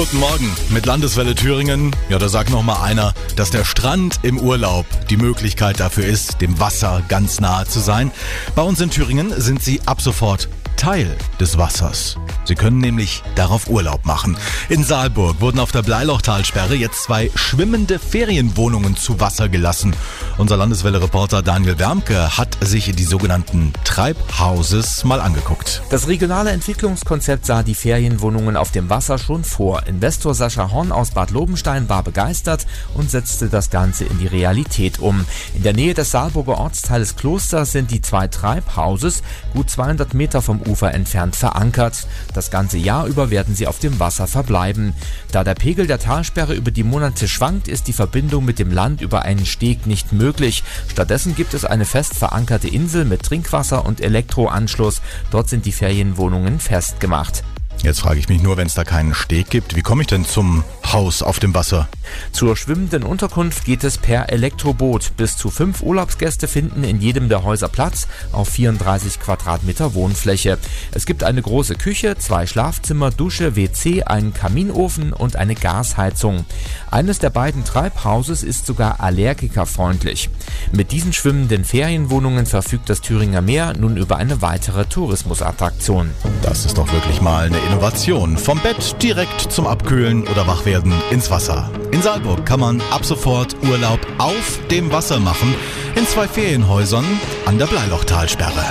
Guten Morgen mit Landeswelle Thüringen. Ja, da sagt noch mal einer, dass der Strand im Urlaub die Möglichkeit dafür ist, dem Wasser ganz nahe zu sein. Bei uns in Thüringen sind sie ab sofort Teil des Wassers. Sie können nämlich darauf Urlaub machen. In Saalburg wurden auf der Bleilochtalsperre jetzt zwei schwimmende Ferienwohnungen zu Wasser gelassen. Unser Landeswelle-Reporter Daniel Wermke hat sich die sogenannten Treibhauses mal angeguckt. Das regionale Entwicklungskonzept sah die Ferienwohnungen auf dem Wasser schon vor. Investor Sascha Horn aus Bad Lobenstein war begeistert und setzte das Ganze in die Realität um. In der Nähe des Saalburger Ortsteiles Kloster sind die zwei Treibhauses gut 200 Meter vom Ufer entfernt verankert. Das ganze Jahr über werden sie auf dem Wasser verbleiben. Da der Pegel der Talsperre über die Monate schwankt, ist die Verbindung mit dem Land über einen Steg nicht möglich. Stattdessen gibt es eine fest verankerte Insel mit Trinkwasser und Elektroanschluss. Dort sind die Ferienwohnungen festgemacht. Jetzt frage ich mich nur, wenn es da keinen Steg gibt, wie komme ich denn zum Haus auf dem Wasser? Zur schwimmenden Unterkunft geht es per Elektroboot. Bis zu fünf Urlaubsgäste finden in jedem der Häuser Platz auf 34 Quadratmeter Wohnfläche. Es gibt eine große Küche, zwei Schlafzimmer, Dusche, WC, einen Kaminofen und eine Gasheizung. Eines der beiden Treibhauses ist sogar allergikerfreundlich. Mit diesen schwimmenden Ferienwohnungen verfügt das Thüringer Meer nun über eine weitere Tourismusattraktion. Das ist doch wirklich mal eine Innovation. Vom Bett direkt zum Abkühlen oder Wachwerden ins Wasser. In Saalburg kann man ab sofort Urlaub auf dem Wasser machen. In zwei Ferienhäusern an der Bleilochtalsperre.